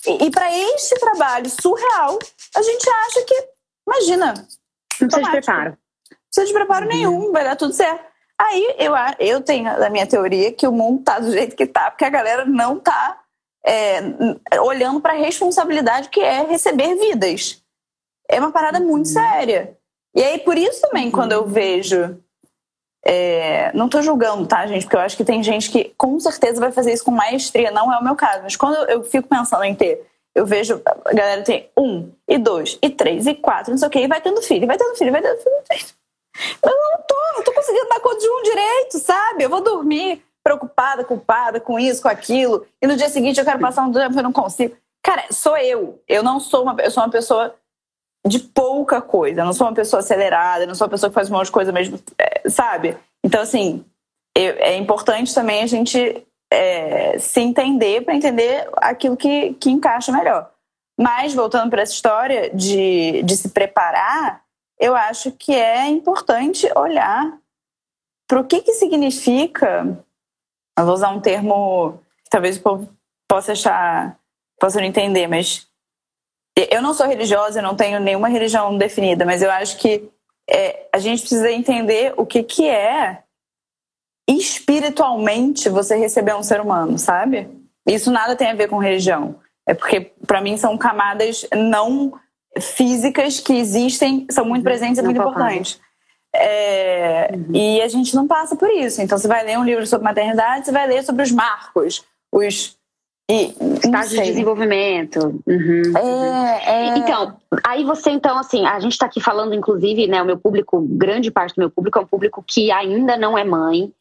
D: E, e para este trabalho surreal, a gente acha que, imagina.
C: Não precisa de preparo. Não
D: precisa de preparo uhum. nenhum, vai dar tudo certo. Aí eu, eu tenho a minha teoria que o mundo tá do jeito que tá, porque a galera não tá é, olhando para a responsabilidade que é receber vidas. É uma parada muito uhum. séria. E aí, por isso também, quando eu vejo. É, não tô julgando, tá, gente? Porque eu acho que tem gente que com certeza vai fazer isso com maestria. Não é o meu caso. Mas quando eu fico pensando em ter, eu vejo a galera tem um, e dois, e três, e quatro, não sei o quê, e vai tendo filho, vai tendo filho, vai tendo filho. Eu não tô, não tô conseguindo dar conta de um direito, sabe? Eu vou dormir preocupada, culpada com isso, com aquilo, e no dia seguinte eu quero passar um tempo e eu não consigo. Cara, sou eu. Eu não sou uma, eu sou uma pessoa de pouca coisa. Eu não sou uma pessoa acelerada, eu não sou uma pessoa que faz um monte de coisa mesmo, é, sabe? Então, assim, eu, é importante também a gente é, se entender para entender aquilo que, que encaixa melhor. Mas, voltando para essa história de, de se preparar, eu acho que é importante olhar para o que, que significa. Eu vou usar um termo que talvez o povo possa achar, possa não entender, mas eu não sou religiosa, eu não tenho nenhuma religião definida, mas eu acho que é, a gente precisa entender o que, que é espiritualmente você receber um ser humano, sabe? Isso nada tem a ver com religião. É porque, para mim, são camadas não físicas que existem, são muito uhum. presentes e muito importantes. É, uhum. E a gente não passa por isso. Então, você vai ler um livro sobre maternidade, você vai ler sobre os marcos, os
C: e, estágio de desenvolvimento. Uhum, é, é... Então, aí você, então, assim, a gente está aqui falando, inclusive, né, o meu público, grande parte do meu público é um público que ainda não é mãe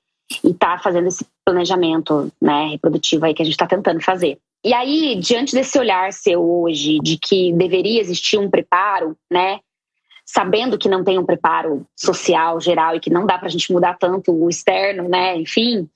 C: e está fazendo esse planejamento né, reprodutivo aí que a gente está tentando fazer. E aí, diante desse olhar seu hoje de que deveria existir um preparo, né? Sabendo que não tem um preparo social geral e que não dá para a gente mudar tanto o externo, né? Enfim,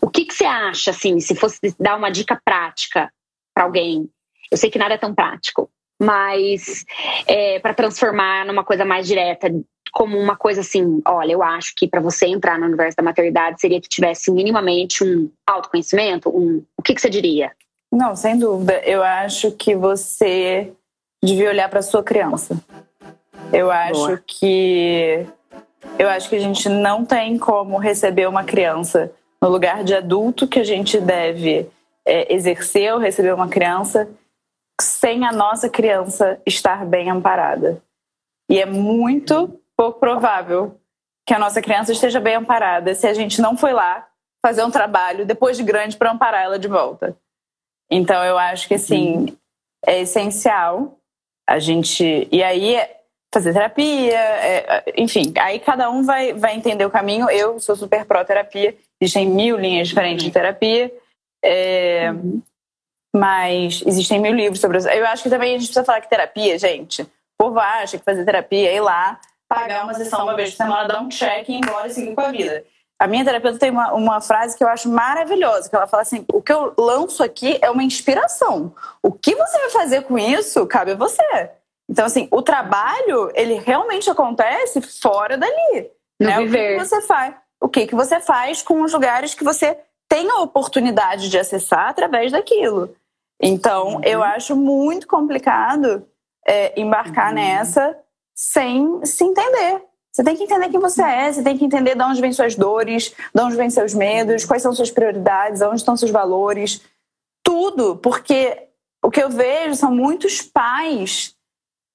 C: o que, que você acha, assim, se fosse dar uma dica prática para alguém? Eu sei que nada é tão prático, mas é, para transformar numa coisa mais direta, como uma coisa assim, olha, eu acho que para você entrar no universo da maternidade seria que tivesse minimamente um autoconhecimento, um, o que, que você diria?
D: Não, sem dúvida. Eu acho que você devia olhar para sua criança. Eu acho Boa. que eu acho que a gente não tem como receber uma criança no lugar de adulto que a gente deve é, exercer ou receber uma criança sem a nossa criança estar bem amparada. E é muito pouco provável que a nossa criança esteja bem amparada se a gente não foi lá fazer um trabalho depois de grande para amparar ela de volta. Então eu acho que assim é essencial a gente e aí fazer terapia, é, enfim, aí cada um vai, vai entender o caminho. Eu sou super pró terapia, existem mil linhas diferentes de terapia, é, uhum. mas existem mil livros sobre isso. Eu acho que também a gente precisa falar que terapia, gente, o povo acha que fazer terapia é ir lá, pagar uma sessão uma vez por semana, dar um check e ir embora e seguir com a vida. A minha terapeuta tem uma, uma frase que eu acho maravilhosa, que ela fala assim: o que eu lanço aqui é uma inspiração. O que você vai fazer com isso cabe a você. Então, assim, o trabalho, ele realmente acontece fora dali.
C: No
D: né?
C: viver.
D: O que, que você faz? O que, que você faz com os lugares que você tem a oportunidade de acessar através daquilo. Então, uhum. eu acho muito complicado é, embarcar uhum. nessa sem se entender. Você tem que entender quem você é, você tem que entender de onde vêm suas dores, de onde vêm seus medos, quais são suas prioridades, onde estão seus valores. Tudo, porque o que eu vejo são muitos pais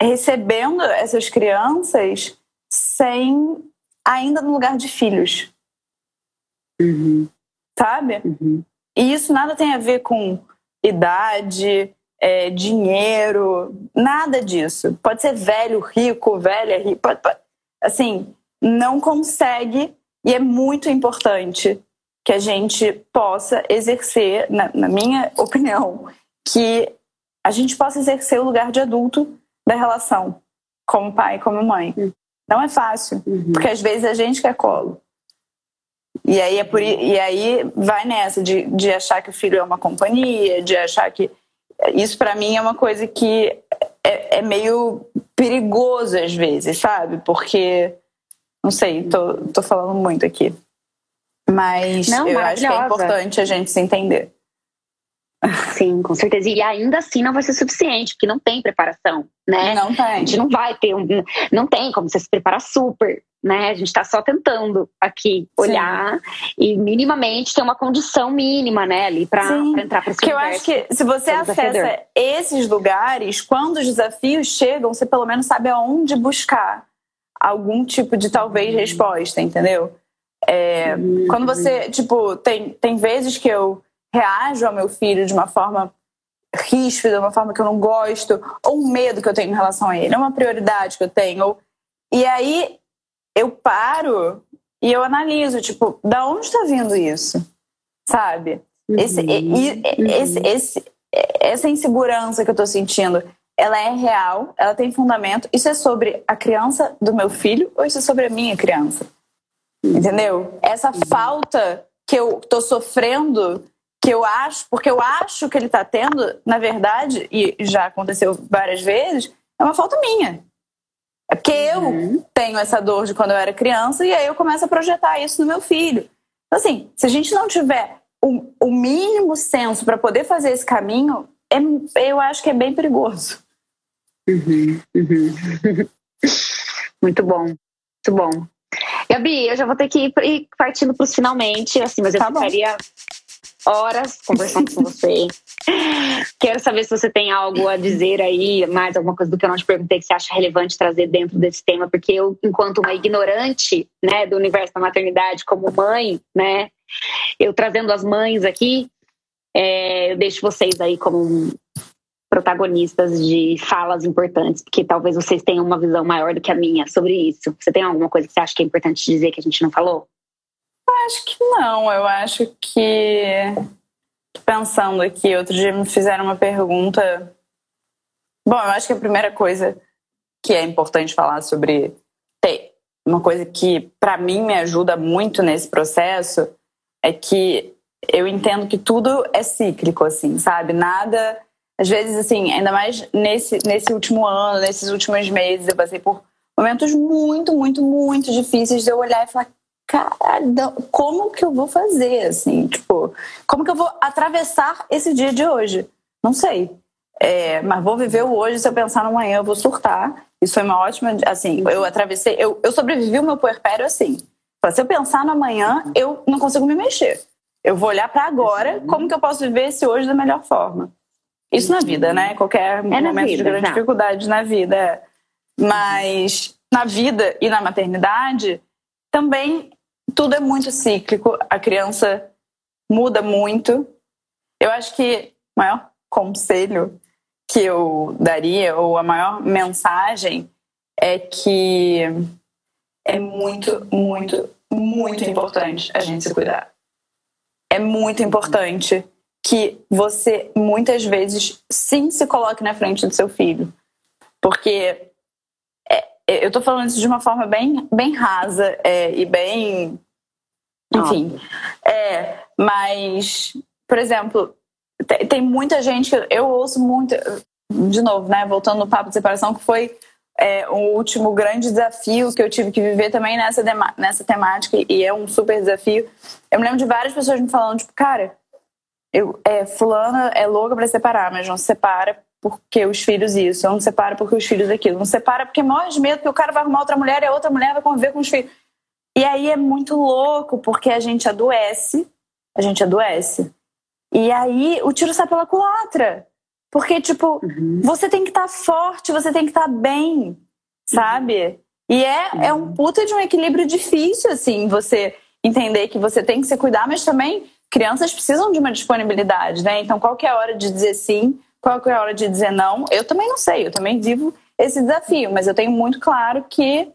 D: recebendo essas crianças sem ainda no lugar de filhos.
C: Uhum.
D: Sabe?
C: Uhum.
D: E isso nada tem a ver com idade, é, dinheiro, nada disso. Pode ser velho, rico, velha, rico. Pode, pode assim, não consegue, e é muito importante que a gente possa exercer, na, na minha opinião, que a gente possa exercer o lugar de adulto da relação, como pai e como mãe. Uhum. Não é fácil, uhum. porque às vezes a gente quer colo. E aí, é por, e aí vai nessa de, de achar que o filho é uma companhia, de achar que. Isso para mim é uma coisa que é, é meio perigoso às vezes, sabe? Porque, não sei, tô, tô falando muito aqui. Mas
C: Não,
D: eu acho que é importante a gente se entender.
C: Sim, com certeza. E ainda assim não vai ser suficiente, porque não tem preparação, né?
D: Não
C: A
D: tem.
C: gente não vai ter um. Não tem como você se preparar super, né? A gente está só tentando aqui olhar e minimamente ter uma condição mínima, né, ali para
D: Sim.
C: entrar para esse
D: Porque eu acho que se você acessa esses lugares, quando os desafios chegam, você pelo menos sabe aonde buscar algum tipo de talvez resposta, entendeu? É,
C: Uhum.
D: Quando você, tipo, tem, tem vezes que eu reajo ao meu filho de uma forma ríspida, uma forma que eu não gosto, ou um medo que eu tenho em relação a ele, é uma prioridade que eu tenho. ou- E aí eu paro e eu analiso, tipo, da onde está vindo isso? Sabe? Esse, e- esse, esse, essa insegurança que eu tô sentindo, ela é real, ela tem fundamento. Isso é sobre a criança do meu filho ou isso é sobre a minha criança? Entendeu? Essa falta que eu tô sofrendo, que eu acho, porque eu acho que ele tá tendo, na verdade, e já aconteceu várias vezes, é uma falta minha. É porque eu tenho essa dor de quando eu era criança e aí eu começo a projetar isso no meu filho. Então, assim, se a gente não tiver o, o mínimo senso para poder fazer esse caminho, é- eu acho que é bem perigoso.
C: Uhum, uhum. Muito bom, muito bom. Gabi, eu já vou ter que ir partindo para os finalmente, assim, mas eu
D: Tá bom.
C: Horas conversando com você. Quero saber se você tem algo a dizer aí, mais alguma coisa do que eu não te perguntei que você acha relevante trazer dentro desse tema, porque eu, enquanto uma ignorante, né, do universo da maternidade, como mãe, né, eu trazendo as mães aqui, é, eu deixo vocês aí como protagonistas de falas importantes, porque talvez vocês tenham uma visão maior do que a minha sobre isso. Você tem alguma coisa que você acha que é importante dizer que a gente não falou?
D: Acho que não, eu acho que. Pensando aqui, outro dia me fizeram uma pergunta. Bom, eu acho que a primeira coisa que é importante falar sobre. Tem uma coisa que, para mim, me ajuda muito nesse processo é que eu entendo que tudo é cíclico, assim, sabe? Nada. Às vezes, assim, ainda mais nesse, nesse último ano, nesses últimos meses, eu passei por momentos muito, muito, muito difíceis de eu olhar e falar: caralho, como que eu vou fazer, assim? Tipo, como que eu vou atravessar esse dia de hoje? Não sei. É, mas vou viver o hoje, se eu pensar no amanhã, eu vou surtar. Isso foi uma ótima. Assim, eu atravessei, eu, eu sobrevivi o meu puerpério assim. Se eu pensar no amanhã, eu não consigo me mexer. Eu vou olhar para agora, como que eu posso viver esse hoje da melhor forma. Isso na vida, né? Qualquer
C: na
D: momento de
C: vida,
D: grande
C: tá.
D: dificuldade na vida. é. Mas na vida e na maternidade, também tudo é muito cíclico. A criança muda muito. Eu acho que o maior conselho que eu daria, ou a maior mensagem, é que é muito, muito, muito importante a gente se cuidar. É muito importante que você, muitas vezes, sim se coloque na frente do seu filho. Porque é, é, eu tô falando isso de uma forma bem, bem rasa é, e bem. Enfim. É, mas, por exemplo, tem, tem muita gente que eu ouço muito. De novo, né? Voltando no papo de separação, que foi é, o último grande desafio que eu tive que viver também nessa, nessa temática, e é um super desafio. Eu me lembro de várias pessoas me falando, tipo, cara, eu, é, fulana é louca pra separar, mas não se separa porque os filhos isso, não se separa porque os filhos aquilo, não se separa porque morre de medo que o cara vai arrumar outra mulher e a outra mulher vai conviver com os filhos. E aí é muito louco, porque a gente adoece, a gente adoece. E aí o tiro sai pela culatra. Porque, tipo, você tem que estar forte, você tem que estar bem, sabe? E é, é um puta de um equilíbrio difícil, assim, você entender que você tem que se cuidar, mas também crianças precisam de uma disponibilidade, né? Então, qual que é a hora de dizer sim, qual que é a hora de dizer não? Eu também não sei, eu também vivo esse desafio, mas eu tenho muito claro que,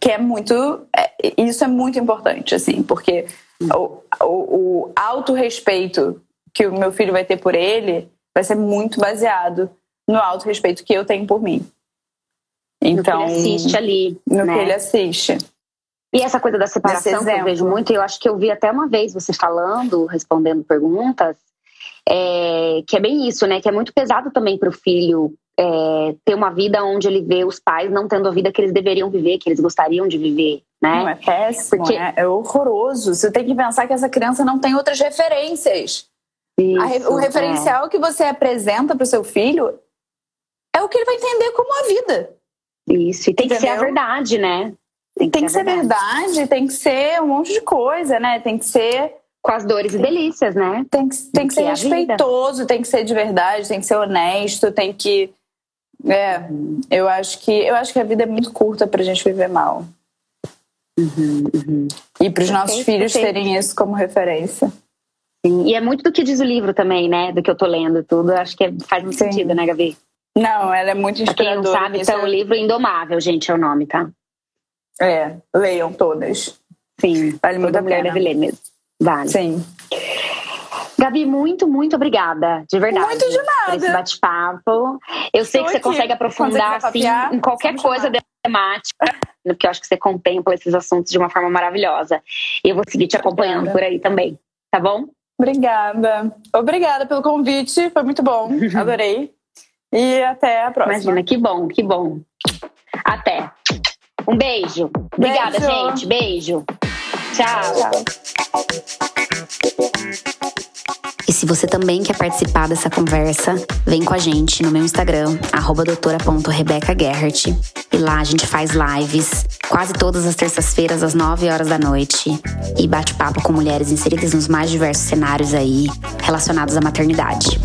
D: que é muito. é- isso é muito importante, assim, porque o, o, o autorrespeito que o meu filho vai ter por ele vai ser muito baseado no autorrespeito que eu tenho por mim. Então,
C: no que ele assiste ali.
D: no
C: né?
D: que ele assiste.
C: E essa coisa da separação que eu vejo muito, e eu acho que eu vi até uma vez você falando, respondendo perguntas, é, que é bem isso, né? Que é muito pesado também para o filho é, ter uma vida onde ele vê os pais não tendo a vida que eles deveriam viver, que eles gostariam de viver, né?
D: Não, é péssimo, Porque... é, é horroroso. Você tem que pensar que essa criança não tem outras referências. Isso, o referencial é. que você apresenta para o seu filho é o que ele vai entender como a vida.
C: Isso, e tem Entendeu? que ser a verdade, né?
D: Tem que, tem que ser, verdade. verdade, tem que ser um monte de coisa, né? Tem que ser.
C: Com as dores e delícias, né?
D: Tem que, tem, tem que ser respeitoso, tem que ser de verdade, tem que ser honesto, tem que. É, eu acho que eu acho que a vida é muito curta pra gente viver mal.
C: Uhum, uhum.
D: E para os nossos filhos terem isso como referência.
C: Sim. E é muito do que diz o livro também, né? Do que eu tô lendo tudo. Acho que é, faz muito Sim. sentido, né, Gabi?
D: Não, ela é muito inspiradora.
C: Pra quem não sabe, então, o livro Indomável, gente, é o nome, tá?
D: É, leiam todas.
C: Sim,
D: vale muito a
C: pena. deve ler mesmo. Vale.
D: Sim.
C: Gabi, muito, muito obrigada, de verdade.
D: Muito de nada.
C: Por esse bate-papo. Eu sei que você consegue aprofundar assim, em qualquer coisa temática, porque eu acho que você contempla esses assuntos de uma forma maravilhosa. E eu vou seguir te acompanhando Obrigada. por aí também, tá bom?
D: Obrigada. Obrigada pelo convite, foi muito bom, adorei. E até a próxima.
C: Imagina, que bom, que bom. Até. Um beijo. Obrigada, beijo. gente. Beijo. Tchau. Tchau.
B: E se você também quer participar dessa conversa, vem com a gente no meu Instagram, doutora.rebecagerhart. E lá a gente faz lives quase todas as terças-feiras às 9 horas da noite e bate papo com mulheres inseridas nos mais diversos cenários aí relacionados à maternidade.